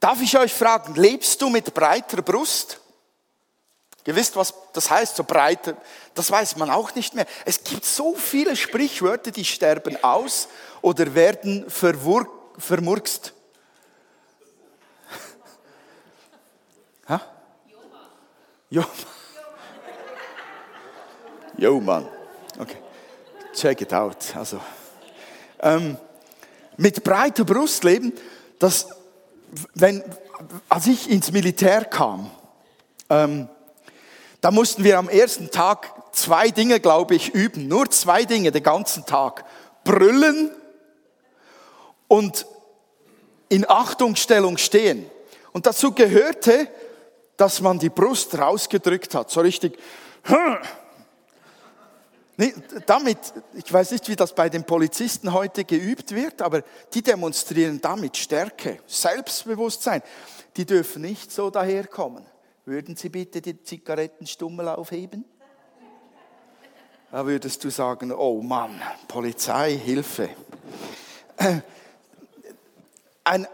Darf ich euch fragen, lebst du mit breiter Brust? Ihr wisst, was das heißt, so breiter, das weiß man auch nicht mehr. Es gibt so viele Sprichwörter, die sterben aus oder werden vermurkst. Ha? Jo. Jo, Mann. Okay. Check it out. Also, ähm, mit breiter Brust leben, das, wenn, als ich ins Militär kam, ähm, da mussten wir am ersten Tag zwei Dinge, glaube ich, üben. Nur zwei Dinge den ganzen Tag. Brüllen und in Achtungsstellung stehen. Und dazu gehörte, dass man die Brust rausgedrückt hat. So richtig. Damit, ich weiß nicht, wie das bei den Polizisten heute geübt wird, aber die demonstrieren damit Stärke, Selbstbewusstsein. Die dürfen nicht so daherkommen. Würden Sie bitte die Zigarettenstummel aufheben? Da würdest du sagen, oh Mann, Polizei, Hilfe. Ein,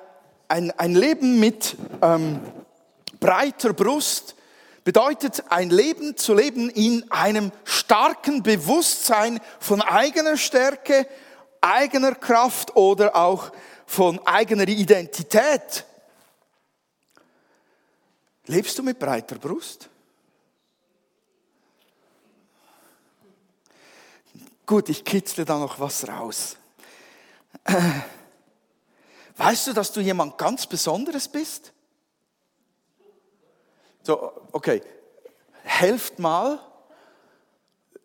ein, ein Leben mit ähm, breiter Brust bedeutet ein Leben zu leben in einem starken Bewusstsein von eigener Stärke, eigener Kraft oder auch von eigener Identität. Lebst du mit breiter Brust? Gut, ich kitzle da noch was raus. Weißt du, dass du jemand ganz Besonderes bist? So, okay, helft mal,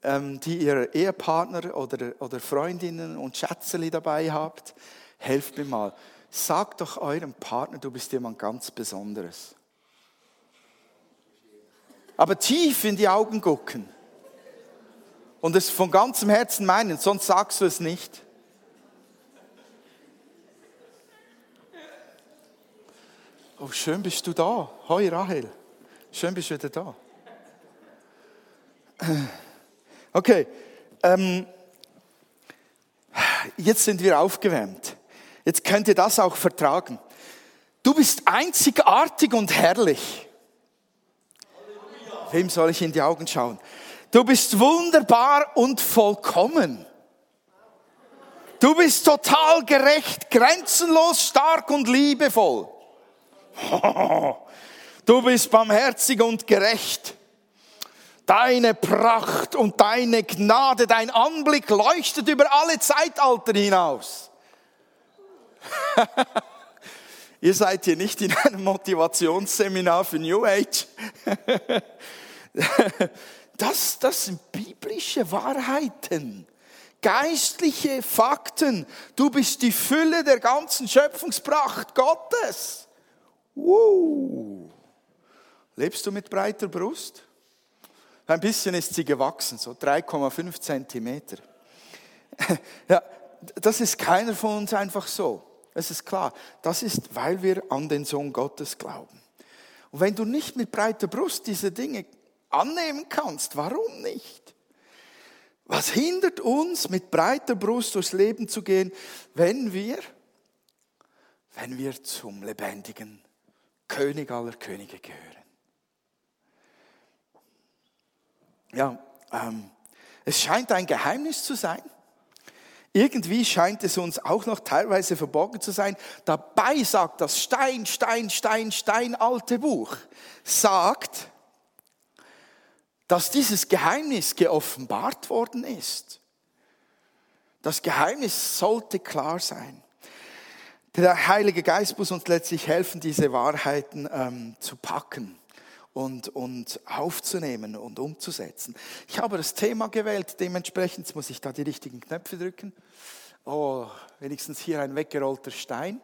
ähm, die ihr Ehepartner oder, oder Freundinnen und Schätzeli dabei habt, helft mir mal. Sagt doch eurem Partner, du bist jemand ganz Besonderes aber tief in die Augen gucken und es von ganzem Herzen meinen, sonst sagst du es nicht. Oh, schön bist du da. Hoi Rahel. Schön bist du wieder da. Okay, ähm, jetzt sind wir aufgewärmt. Jetzt könnt ihr das auch vertragen. Du bist einzigartig und herrlich. Wem soll ich in die Augen schauen? Du bist wunderbar und vollkommen. Du bist total gerecht, grenzenlos stark und liebevoll. Du bist barmherzig und gerecht. Deine Pracht und deine Gnade, dein Anblick leuchtet über alle Zeitalter hinaus. Ihr seid hier nicht in einem Motivationsseminar für New Age. Das, das sind biblische Wahrheiten, geistliche Fakten. Du bist die Fülle der ganzen Schöpfungspracht Gottes. Wow. Lebst du mit breiter Brust? Ein bisschen ist sie gewachsen, so 3,5 Zentimeter. Ja, das ist keiner von uns einfach so. Es ist klar. Das ist, weil wir an den Sohn Gottes glauben. Und wenn du nicht mit breiter Brust diese Dinge annehmen kannst. Warum nicht? Was hindert uns, mit breiter Brust durchs Leben zu gehen, wenn wir, wenn wir zum lebendigen König aller Könige gehören? Ja, ähm, es scheint ein Geheimnis zu sein. Irgendwie scheint es uns auch noch teilweise verborgen zu sein. Dabei sagt das Stein, Stein, Stein, Stein alte Buch, sagt, dass dieses Geheimnis geoffenbart worden ist. Das Geheimnis sollte klar sein. Der Heilige Geist muss uns letztlich helfen, diese Wahrheiten ähm, zu packen und, und aufzunehmen und umzusetzen. Ich habe das Thema gewählt, dementsprechend muss ich da die richtigen Knöpfe drücken. Oh, wenigstens hier ein weggerollter Stein.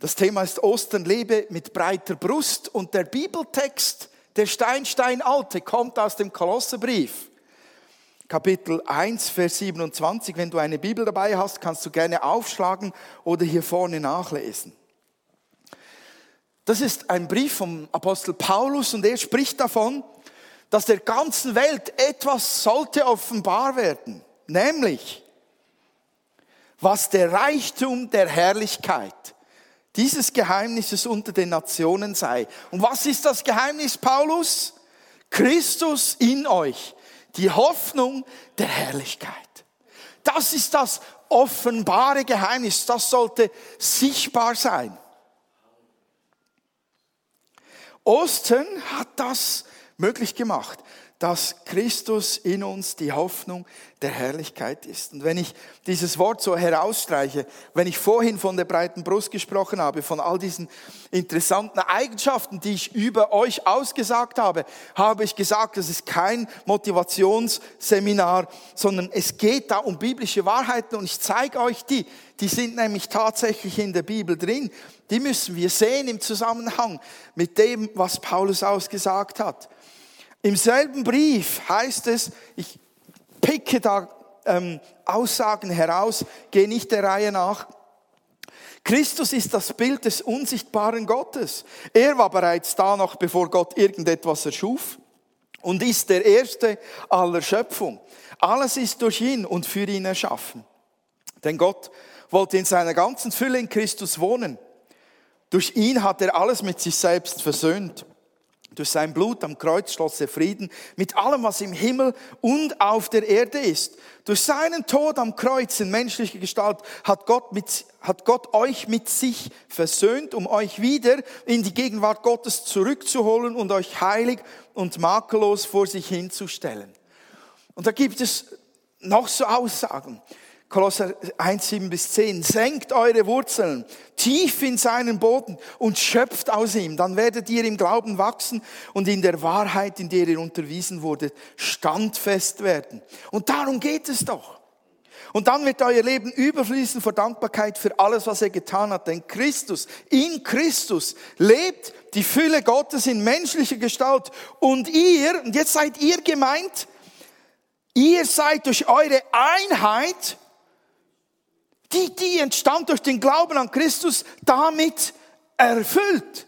Das Thema ist Ostern, lebe mit breiter Brust und der Bibeltext der Steinstein Alte kommt aus dem Kolosserbrief. Kapitel 1, Vers 27. Wenn du eine Bibel dabei hast, kannst du gerne aufschlagen oder hier vorne nachlesen. Das ist ein Brief vom Apostel Paulus und er spricht davon, dass der ganzen Welt etwas sollte offenbar werden, nämlich was der Reichtum der Herrlichkeit dieses Geheimnisses unter den Nationen sei. Und was ist das Geheimnis, Paulus? Christus in euch, die Hoffnung der Herrlichkeit. Das ist das offenbare Geheimnis, das sollte sichtbar sein. Ostern hat das möglich gemacht dass Christus in uns die Hoffnung der Herrlichkeit ist. Und wenn ich dieses Wort so herausstreiche, wenn ich vorhin von der breiten Brust gesprochen habe, von all diesen interessanten Eigenschaften, die ich über euch ausgesagt habe, habe ich gesagt, das ist kein Motivationsseminar, sondern es geht da um biblische Wahrheiten und ich zeige euch die. Die sind nämlich tatsächlich in der Bibel drin. Die müssen wir sehen im Zusammenhang mit dem, was Paulus ausgesagt hat. Im selben Brief heißt es, ich picke da ähm, Aussagen heraus, gehe nicht der Reihe nach. Christus ist das Bild des unsichtbaren Gottes. Er war bereits da noch, bevor Gott irgendetwas erschuf und ist der Erste aller Schöpfung. Alles ist durch ihn und für ihn erschaffen. Denn Gott wollte in seiner ganzen Fülle in Christus wohnen. Durch ihn hat er alles mit sich selbst versöhnt durch sein Blut am Kreuz schloss er Frieden mit allem, was im Himmel und auf der Erde ist. Durch seinen Tod am Kreuz in menschlicher Gestalt hat Gott, mit, hat Gott euch mit sich versöhnt, um euch wieder in die Gegenwart Gottes zurückzuholen und euch heilig und makellos vor sich hinzustellen. Und da gibt es noch so Aussagen. Kolosser 1, 7 bis 10. Senkt eure Wurzeln tief in seinen Boden und schöpft aus ihm. Dann werdet ihr im Glauben wachsen und in der Wahrheit, in der ihr unterwiesen wurdet, standfest werden. Und darum geht es doch. Und dann wird euer Leben überfließen vor Dankbarkeit für alles, was er getan hat. Denn Christus, in Christus lebt die Fülle Gottes in menschlicher Gestalt. Und ihr, und jetzt seid ihr gemeint, ihr seid durch eure Einheit die, die entstand durch den Glauben an Christus, damit erfüllt.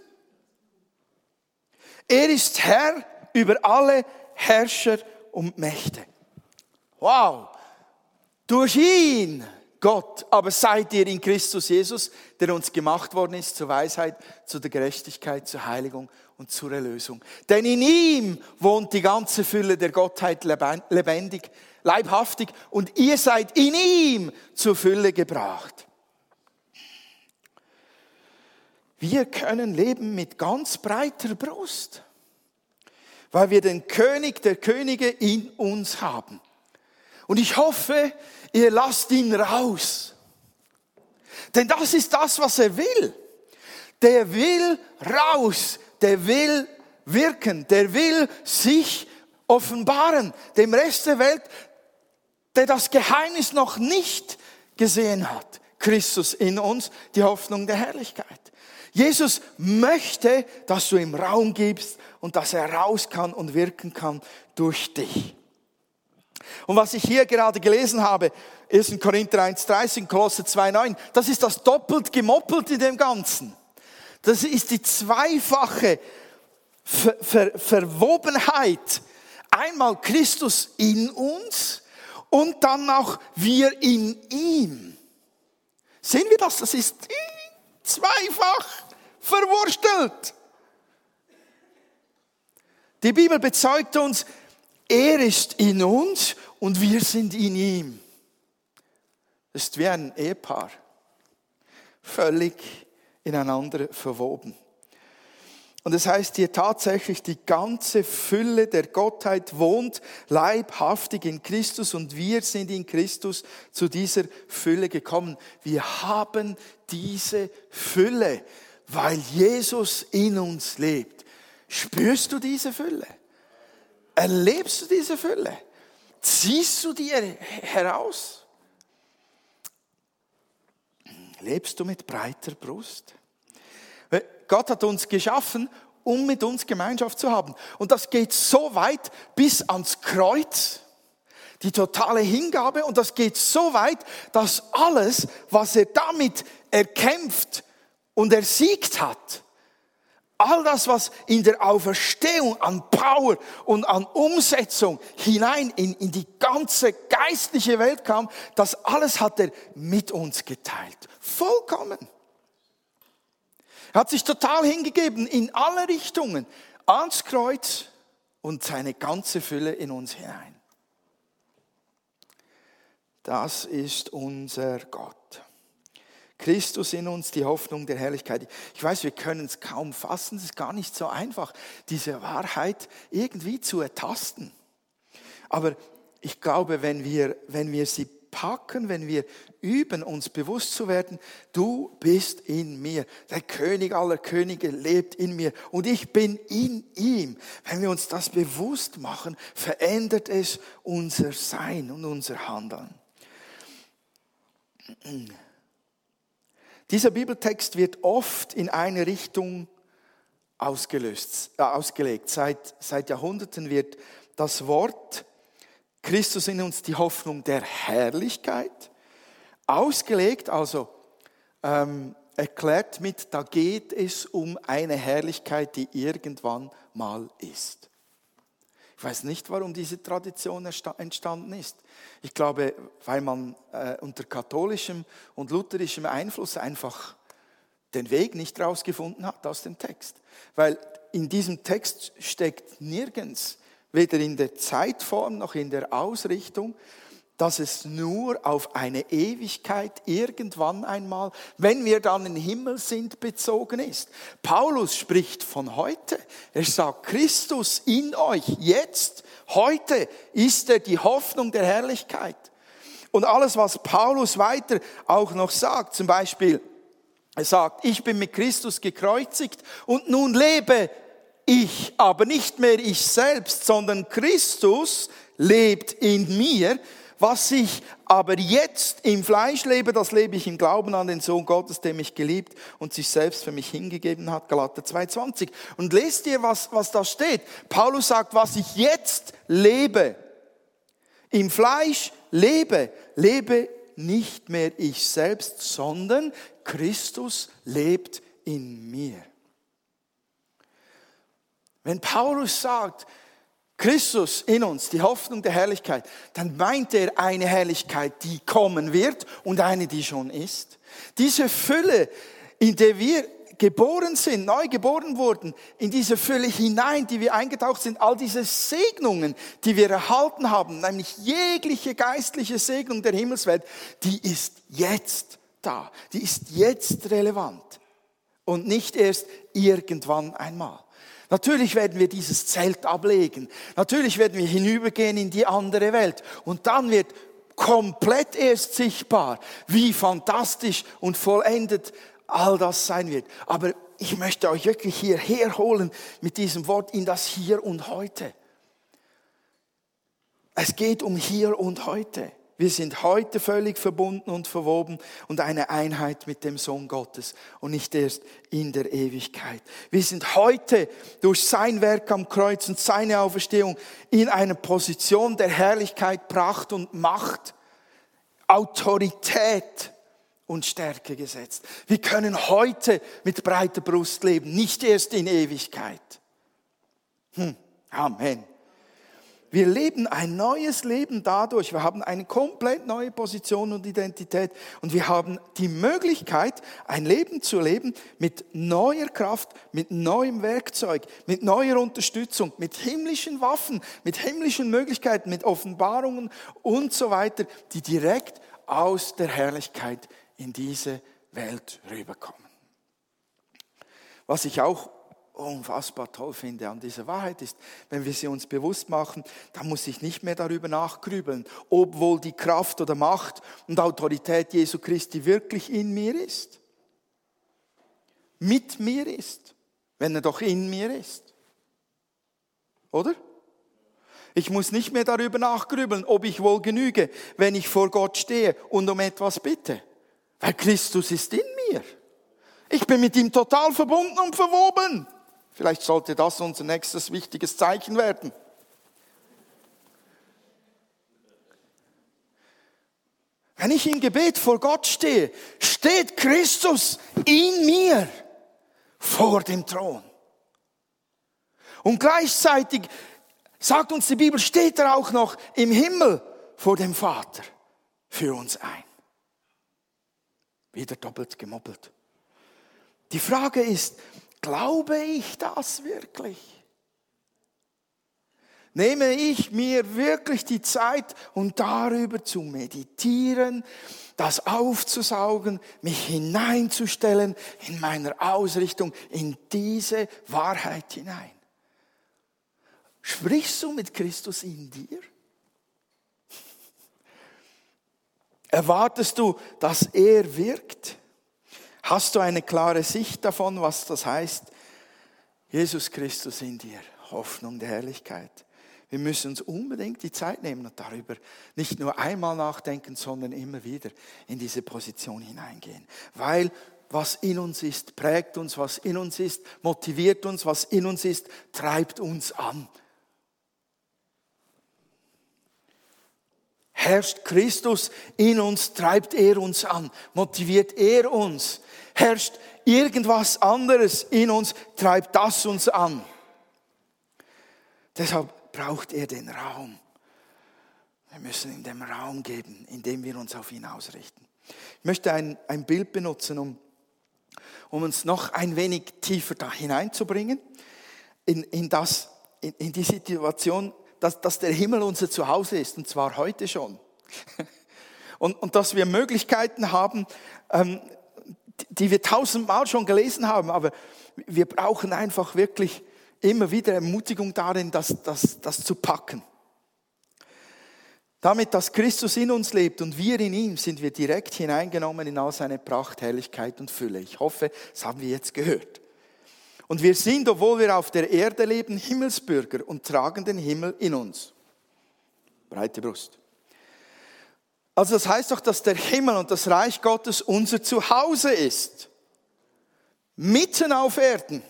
Er ist Herr über alle Herrscher und Mächte. Wow. Durch ihn, Gott, aber seid ihr in Christus Jesus, der uns gemacht worden ist zur Weisheit, zu der Gerechtigkeit, zur Heiligung und zur Erlösung. Denn in ihm wohnt die ganze Fülle der Gottheit lebendig leibhaftig und ihr seid in ihm zur Fülle gebracht. Wir können leben mit ganz breiter Brust, weil wir den König der Könige in uns haben. Und ich hoffe, ihr lasst ihn raus. Denn das ist das, was er will. Der will raus, der will wirken, der will sich offenbaren, dem Rest der Welt der das Geheimnis noch nicht gesehen hat. Christus in uns, die Hoffnung der Herrlichkeit. Jesus möchte, dass du ihm Raum gibst und dass er raus kann und wirken kann durch dich. Und was ich hier gerade gelesen habe, ist in Korinther 1,30, Kolosse 2,9, das ist das doppelt gemoppelt in dem Ganzen. Das ist die zweifache Ver Ver Verwobenheit. Einmal Christus in uns und dann auch wir in ihm. Sehen wir das? Das ist zweifach verwurstelt. Die Bibel bezeugt uns, er ist in uns und wir sind in ihm. Das ist wie ein Ehepaar, völlig ineinander verwoben. Und es das heißt hier tatsächlich, die ganze Fülle der Gottheit wohnt leibhaftig in Christus und wir sind in Christus zu dieser Fülle gekommen. Wir haben diese Fülle, weil Jesus in uns lebt. Spürst du diese Fülle? Erlebst du diese Fülle? Ziehst du dir heraus? Lebst du mit breiter Brust? Gott hat uns geschaffen, um mit uns Gemeinschaft zu haben. Und das geht so weit bis ans Kreuz, die totale Hingabe. Und das geht so weit, dass alles, was er damit erkämpft und ersiegt hat, all das, was in der Auferstehung an Power und an Umsetzung hinein in, in die ganze geistliche Welt kam, das alles hat er mit uns geteilt. Vollkommen. Er hat sich total hingegeben in alle Richtungen ans Kreuz und seine ganze Fülle in uns hinein. Das ist unser Gott. Christus in uns, die Hoffnung der Herrlichkeit. Ich weiß, wir können es kaum fassen, es ist gar nicht so einfach, diese Wahrheit irgendwie zu ertasten. Aber ich glaube, wenn wir, wenn wir sie packen, wenn wir üben, uns bewusst zu werden, du bist in mir. Der König aller Könige lebt in mir und ich bin in ihm. Wenn wir uns das bewusst machen, verändert es unser Sein und unser Handeln. Dieser Bibeltext wird oft in eine Richtung ausgelöst, äh, ausgelegt. Seit, seit Jahrhunderten wird das Wort Christus in uns die Hoffnung der Herrlichkeit ausgelegt, also ähm, erklärt mit, da geht es um eine Herrlichkeit, die irgendwann mal ist. Ich weiß nicht, warum diese Tradition entstanden ist. Ich glaube, weil man äh, unter katholischem und lutherischem Einfluss einfach den Weg nicht rausgefunden hat aus dem Text. Weil in diesem Text steckt nirgends, weder in der Zeitform noch in der Ausrichtung, dass es nur auf eine Ewigkeit irgendwann einmal, wenn wir dann im Himmel sind, bezogen ist. Paulus spricht von heute. Er sagt, Christus in euch jetzt, heute ist er die Hoffnung der Herrlichkeit. Und alles, was Paulus weiter auch noch sagt, zum Beispiel, er sagt, ich bin mit Christus gekreuzigt und nun lebe ich, aber nicht mehr ich selbst, sondern Christus lebt in mir. Was ich aber jetzt im Fleisch lebe, das lebe ich im Glauben an den Sohn Gottes, der mich geliebt und sich selbst für mich hingegeben hat. Galater 2,20. Und lest ihr, was, was da steht. Paulus sagt, was ich jetzt lebe, im Fleisch lebe, lebe nicht mehr ich selbst, sondern Christus lebt in mir. Wenn Paulus sagt, Christus in uns, die Hoffnung der Herrlichkeit, dann meint er eine Herrlichkeit, die kommen wird und eine, die schon ist. Diese Fülle, in der wir geboren sind, neu geboren wurden, in diese Fülle hinein, die wir eingetaucht sind, all diese Segnungen, die wir erhalten haben, nämlich jegliche geistliche Segnung der Himmelswelt, die ist jetzt da, die ist jetzt relevant und nicht erst irgendwann einmal. Natürlich werden wir dieses Zelt ablegen. Natürlich werden wir hinübergehen in die andere Welt. Und dann wird komplett erst sichtbar, wie fantastisch und vollendet all das sein wird. Aber ich möchte euch wirklich hierher holen mit diesem Wort in das Hier und Heute. Es geht um Hier und Heute. Wir sind heute völlig verbunden und verwoben und eine Einheit mit dem Sohn Gottes und nicht erst in der Ewigkeit. Wir sind heute durch sein Werk am Kreuz und seine Auferstehung in einer Position der Herrlichkeit, Pracht und Macht, Autorität und Stärke gesetzt. Wir können heute mit breiter Brust leben, nicht erst in Ewigkeit. Hm. Amen. Wir leben ein neues Leben dadurch. Wir haben eine komplett neue Position und Identität. Und wir haben die Möglichkeit, ein Leben zu leben mit neuer Kraft, mit neuem Werkzeug, mit neuer Unterstützung, mit himmlischen Waffen, mit himmlischen Möglichkeiten, mit Offenbarungen und so weiter, die direkt aus der Herrlichkeit in diese Welt rüberkommen. Was ich auch unfassbar toll finde an dieser Wahrheit ist, wenn wir sie uns bewusst machen, dann muss ich nicht mehr darüber nachgrübeln, ob wohl die Kraft oder Macht und Autorität Jesu Christi wirklich in mir ist. Mit mir ist, wenn er doch in mir ist. Oder? Ich muss nicht mehr darüber nachgrübeln, ob ich wohl genüge, wenn ich vor Gott stehe und um etwas bitte. Weil Christus ist in mir. Ich bin mit ihm total verbunden und verwoben. Vielleicht sollte das unser nächstes wichtiges Zeichen werden. Wenn ich im Gebet vor Gott stehe, steht Christus in mir vor dem Thron. Und gleichzeitig sagt uns die Bibel, steht er auch noch im Himmel vor dem Vater für uns ein. Wieder doppelt gemoppelt. Die Frage ist, glaube ich das wirklich? Nehme ich mir wirklich die Zeit, um darüber zu meditieren, das aufzusaugen, mich hineinzustellen in meiner Ausrichtung, in diese Wahrheit hinein? Sprichst du mit Christus in dir? Erwartest du, dass er wirkt? Hast du eine klare Sicht davon, was das heißt? Jesus Christus in dir, Hoffnung der Herrlichkeit. Wir müssen uns unbedingt die Zeit nehmen und darüber nicht nur einmal nachdenken, sondern immer wieder in diese Position hineingehen. Weil was in uns ist, prägt uns, was in uns ist, motiviert uns, was in uns ist, treibt uns an. Herrscht Christus in uns, treibt er uns an, motiviert er uns. Herrscht irgendwas anderes in uns, treibt das uns an. Deshalb braucht er den Raum. Wir müssen ihm den Raum geben, indem wir uns auf ihn ausrichten. Ich möchte ein, ein Bild benutzen, um, um uns noch ein wenig tiefer da hineinzubringen, in, in, das, in, in die Situation, dass, dass der Himmel unser Zuhause ist, und zwar heute schon. Und, und dass wir Möglichkeiten haben, ähm, die wir tausendmal schon gelesen haben, aber wir brauchen einfach wirklich immer wieder Ermutigung darin, das, das, das zu packen. Damit, dass Christus in uns lebt und wir in ihm, sind wir direkt hineingenommen in all seine Pracht, Herrlichkeit und Fülle. Ich hoffe, das haben wir jetzt gehört. Und wir sind, obwohl wir auf der Erde leben, Himmelsbürger und tragen den Himmel in uns. Breite Brust. Also das heißt doch, dass der Himmel und das Reich Gottes unser Zuhause ist. Mitten auf Erden.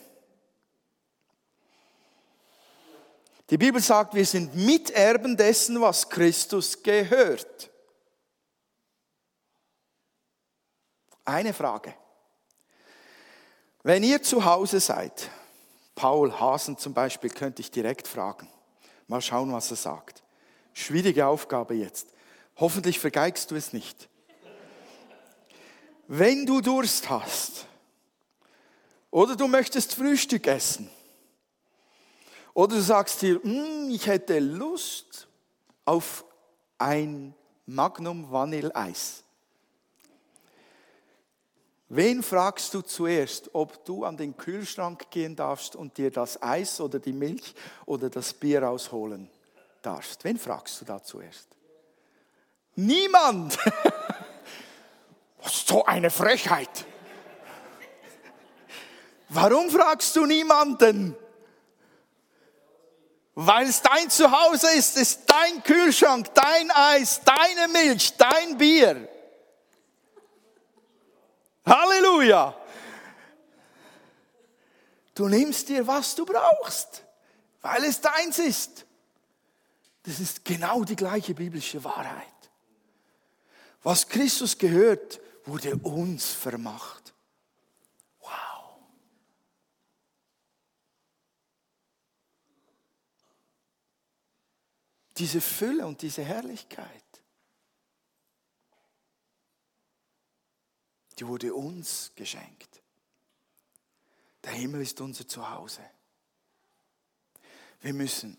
Die Bibel sagt, wir sind Miterben dessen, was Christus gehört. Eine Frage. Wenn ihr zu Hause seid, Paul Hasen zum Beispiel, könnte ich direkt fragen. Mal schauen, was er sagt. Schwierige Aufgabe jetzt. Hoffentlich vergeigst du es nicht. Wenn du Durst hast oder du möchtest Frühstück essen oder du sagst dir, hm, ich hätte Lust auf ein Magnum Vanilleeis. Wen fragst du zuerst, ob du an den Kühlschrank gehen darfst und dir das Eis oder die Milch oder das Bier rausholen darfst? Wen fragst du da zuerst? Niemand. so eine Frechheit. Warum fragst du niemanden? Weil es dein Zuhause ist, ist dein Kühlschrank, dein Eis, deine Milch, dein Bier. Halleluja. Du nimmst dir, was du brauchst, weil es deins ist. Das ist genau die gleiche biblische Wahrheit. Was Christus gehört, wurde uns vermacht. Wow. Diese Fülle und diese Herrlichkeit, die wurde uns geschenkt. Der Himmel ist unser Zuhause. Wir müssen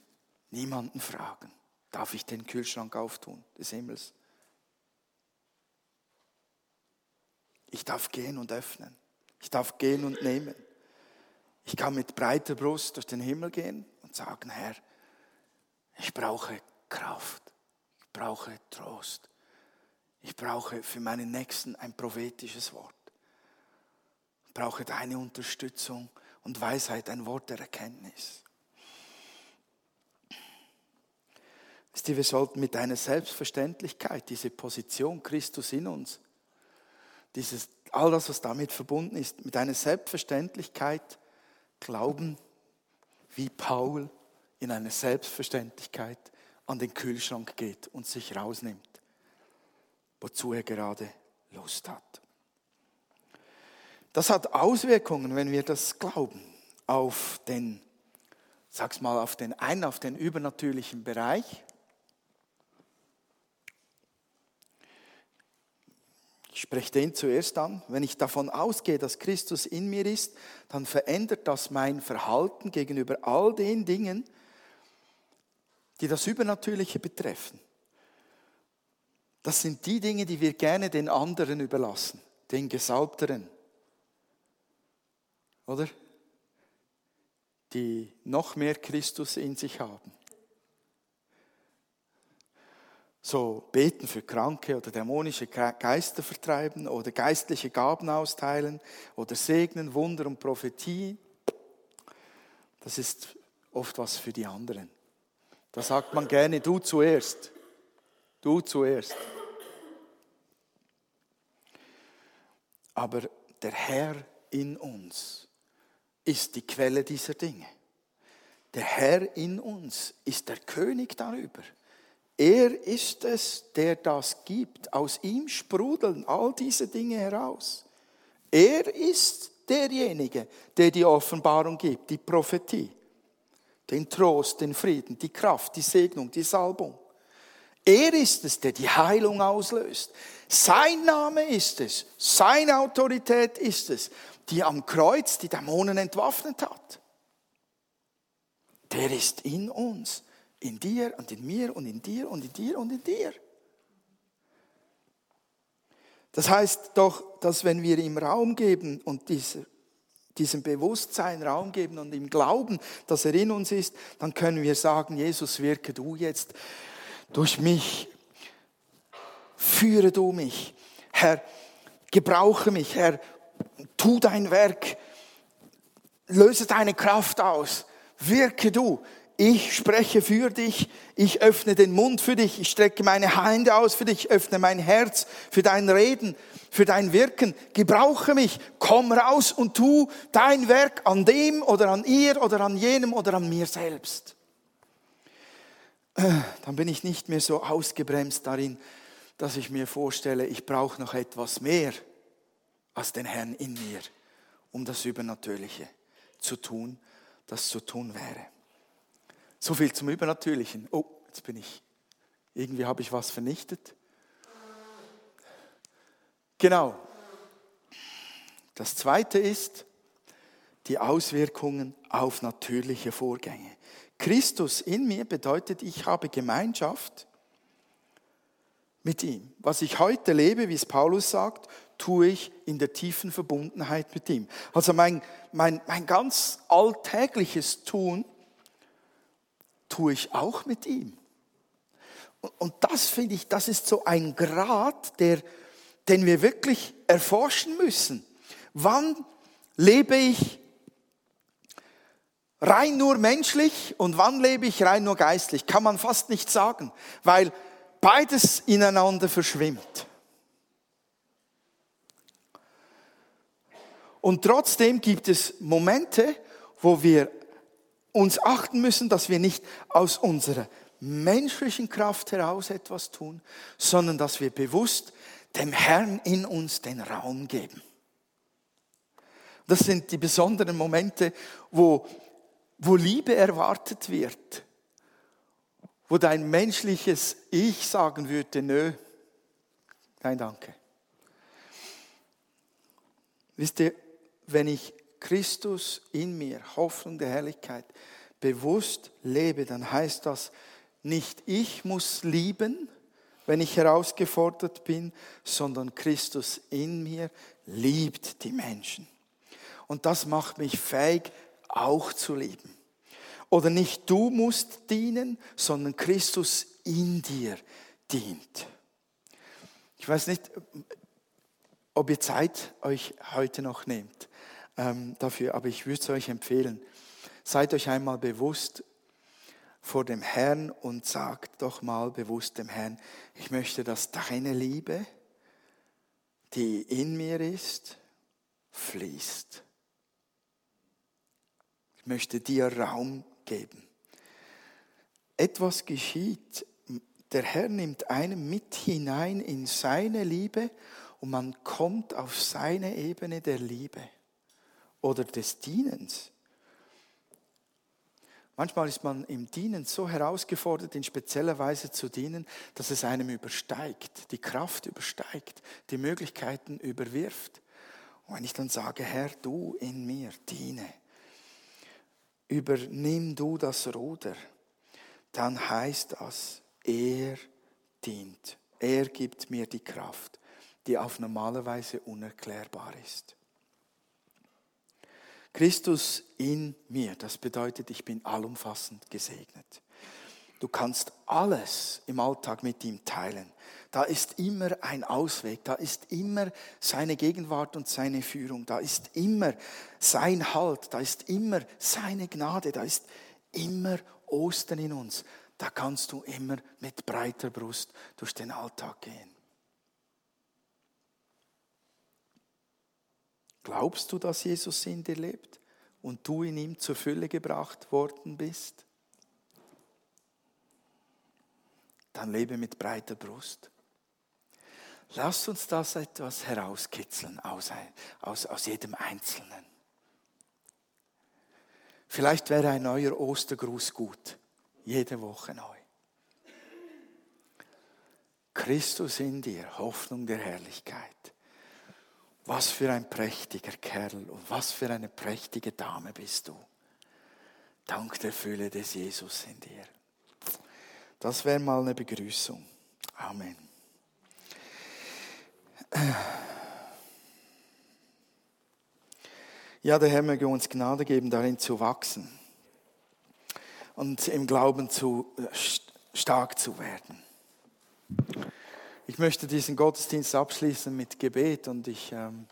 niemanden fragen, darf ich den Kühlschrank auftun des Himmels? Ich darf gehen und öffnen. Ich darf gehen und nehmen. Ich kann mit breiter Brust durch den Himmel gehen und sagen, Herr, ich brauche Kraft. Ich brauche Trost. Ich brauche für meinen Nächsten ein prophetisches Wort. Ich brauche deine Unterstützung und Weisheit, ein Wort der Erkenntnis. wir sollten mit einer Selbstverständlichkeit diese Position Christus in uns dieses, all das, was damit verbunden ist, mit einer Selbstverständlichkeit glauben, wie Paul in einer Selbstverständlichkeit an den Kühlschrank geht und sich rausnimmt, wozu er gerade Lust hat. Das hat Auswirkungen, wenn wir das glauben, auf den, sag's mal, auf den einen, auf den übernatürlichen Bereich, Ich spreche den zuerst an. Wenn ich davon ausgehe, dass Christus in mir ist, dann verändert das mein Verhalten gegenüber all den Dingen, die das Übernatürliche betreffen. Das sind die Dinge, die wir gerne den anderen überlassen, den Gesalbteren. Oder? Die noch mehr Christus in sich haben. So beten für Kranke oder dämonische Geister vertreiben oder geistliche Gaben austeilen oder segnen, Wunder und Prophetie. Das ist oft was für die anderen. Da sagt man gerne, du zuerst. Du zuerst. Aber der Herr in uns ist die Quelle dieser Dinge. Der Herr in uns ist der König darüber. Er ist es, der das gibt. Aus ihm sprudeln all diese Dinge heraus. Er ist derjenige, der die Offenbarung gibt, die Prophetie, den Trost, den Frieden, die Kraft, die Segnung, die Salbung. Er ist es, der die Heilung auslöst. Sein Name ist es, seine Autorität ist es, die am Kreuz die Dämonen entwaffnet hat. Der ist in uns, in dir und in mir und in dir und in dir und in dir. Das heißt doch, dass wenn wir ihm Raum geben und diese, diesem Bewusstsein Raum geben und ihm glauben, dass er in uns ist, dann können wir sagen, Jesus, wirke du jetzt durch mich. Führe du mich. Herr, gebrauche mich. Herr, tu dein Werk. Löse deine Kraft aus. Wirke du. Ich spreche für dich, ich öffne den Mund für dich, ich strecke meine Hände aus für dich, öffne mein Herz für dein Reden, für dein Wirken. Gebrauche mich, komm raus und tu dein Werk an dem oder an ihr oder an jenem oder an mir selbst. Dann bin ich nicht mehr so ausgebremst darin, dass ich mir vorstelle, ich brauche noch etwas mehr als den Herrn in mir, um das Übernatürliche zu tun, das zu tun wäre. So viel zum Übernatürlichen. Oh, jetzt bin ich, irgendwie habe ich was vernichtet. Genau. Das zweite ist die Auswirkungen auf natürliche Vorgänge. Christus in mir bedeutet, ich habe Gemeinschaft mit ihm. Was ich heute lebe, wie es Paulus sagt, tue ich in der tiefen Verbundenheit mit ihm. Also mein, mein, mein ganz alltägliches Tun tue ich auch mit ihm. Und das finde ich, das ist so ein Grad, der, den wir wirklich erforschen müssen. Wann lebe ich rein nur menschlich und wann lebe ich rein nur geistlich? Kann man fast nicht sagen, weil beides ineinander verschwimmt. Und trotzdem gibt es Momente, wo wir uns achten müssen, dass wir nicht aus unserer menschlichen Kraft heraus etwas tun, sondern dass wir bewusst dem Herrn in uns den Raum geben. Das sind die besonderen Momente, wo wo Liebe erwartet wird, wo dein menschliches Ich sagen würde, nö, nein, danke. Wisst ihr, wenn ich Christus in mir, Hoffnung der Herrlichkeit, bewusst lebe, dann heißt das, nicht ich muss lieben, wenn ich herausgefordert bin, sondern Christus in mir liebt die Menschen. Und das macht mich fähig, auch zu lieben. Oder nicht du musst dienen, sondern Christus in dir dient. Ich weiß nicht, ob ihr Zeit euch heute noch nehmt ähm, dafür, aber ich würde es euch empfehlen. Seid euch einmal bewusst vor dem Herrn und sagt doch mal bewusst dem Herrn, ich möchte, dass deine Liebe, die in mir ist, fließt. Ich möchte dir Raum geben. Etwas geschieht. Der Herr nimmt einen mit hinein in seine Liebe und man kommt auf seine Ebene der Liebe oder des Dienens. Manchmal ist man im Dienen so herausgefordert, in spezieller Weise zu dienen, dass es einem übersteigt, die Kraft übersteigt, die Möglichkeiten überwirft. Und wenn ich dann sage, Herr, du in mir, diene, übernimm du das Ruder, dann heißt das, er dient. Er gibt mir die Kraft, die auf normale Weise unerklärbar ist. Christus in mir, das bedeutet, ich bin allumfassend gesegnet. Du kannst alles im Alltag mit ihm teilen. Da ist immer ein Ausweg, da ist immer seine Gegenwart und seine Führung, da ist immer sein Halt, da ist immer seine Gnade, da ist immer Ostern in uns. Da kannst du immer mit breiter Brust durch den Alltag gehen. Glaubst du, dass Jesus in dir lebt und du in ihm zur Fülle gebracht worden bist? Dann lebe mit breiter Brust. Lass uns das etwas herauskitzeln aus, aus, aus jedem Einzelnen. Vielleicht wäre ein neuer Ostergruß gut, jede Woche neu. Christus in dir, Hoffnung der Herrlichkeit. Was für ein prächtiger Kerl und was für eine prächtige Dame bist du. Dank der Fülle des Jesus in dir. Das wäre mal eine Begrüßung. Amen. Ja, der Herr möge uns Gnade geben, darin zu wachsen und im Glauben zu stark zu werden. Ich möchte diesen Gottesdienst abschließen mit Gebet und ich ähm,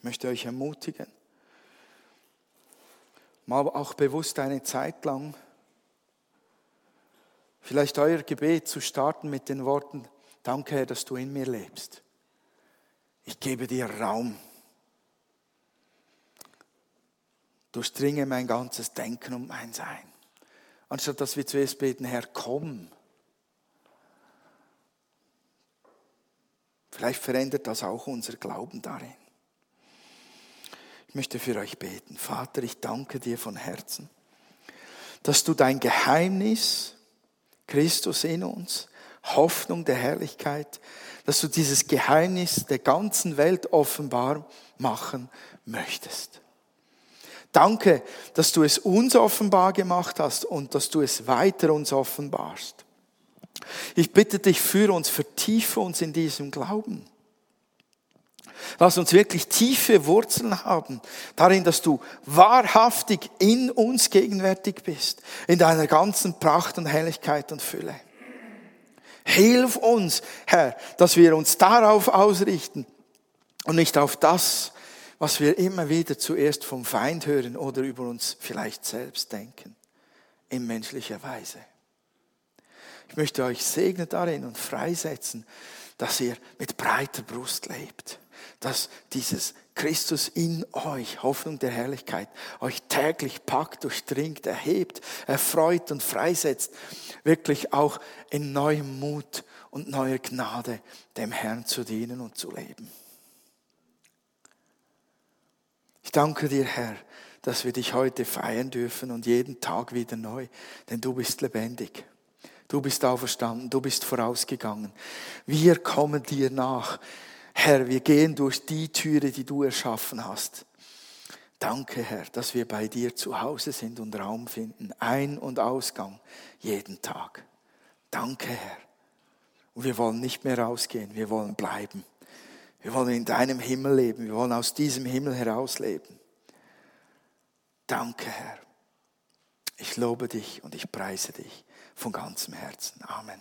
möchte euch ermutigen, mal auch bewusst eine Zeit lang vielleicht euer Gebet zu starten mit den Worten, danke Herr, dass du in mir lebst. Ich gebe dir Raum. Durchdringe mein ganzes Denken und mein Sein. Anstatt dass wir zuerst beten, Herr, komm. Vielleicht verändert das auch unser Glauben darin. Ich möchte für euch beten. Vater, ich danke dir von Herzen, dass du dein Geheimnis, Christus in uns, Hoffnung der Herrlichkeit, dass du dieses Geheimnis der ganzen Welt offenbar machen möchtest. Danke, dass du es uns offenbar gemacht hast und dass du es weiter uns offenbarst. Ich bitte dich, für uns, vertiefe uns in diesem Glauben. Lass uns wirklich tiefe Wurzeln haben, darin, dass du wahrhaftig in uns gegenwärtig bist, in deiner ganzen Pracht und Helligkeit und Fülle. Hilf uns, Herr, dass wir uns darauf ausrichten und nicht auf das, was wir immer wieder zuerst vom Feind hören oder über uns vielleicht selbst denken, in menschlicher Weise. Ich möchte euch segnen darin und freisetzen, dass ihr mit breiter Brust lebt, dass dieses Christus in euch, Hoffnung der Herrlichkeit, euch täglich packt, durchdringt, erhebt, erfreut und freisetzt, wirklich auch in neuem Mut und neuer Gnade dem Herrn zu dienen und zu leben. Ich danke dir, Herr, dass wir dich heute feiern dürfen und jeden Tag wieder neu, denn du bist lebendig. Du bist auferstanden, du bist vorausgegangen. Wir kommen dir nach. Herr, wir gehen durch die Türe, die du erschaffen hast. Danke, Herr, dass wir bei dir zu Hause sind und Raum finden. Ein- und Ausgang jeden Tag. Danke, Herr. Und wir wollen nicht mehr rausgehen, wir wollen bleiben. Wir wollen in deinem Himmel leben. Wir wollen aus diesem Himmel heraus leben. Danke, Herr. Ich lobe dich und ich preise dich von ganzem Herzen. Amen.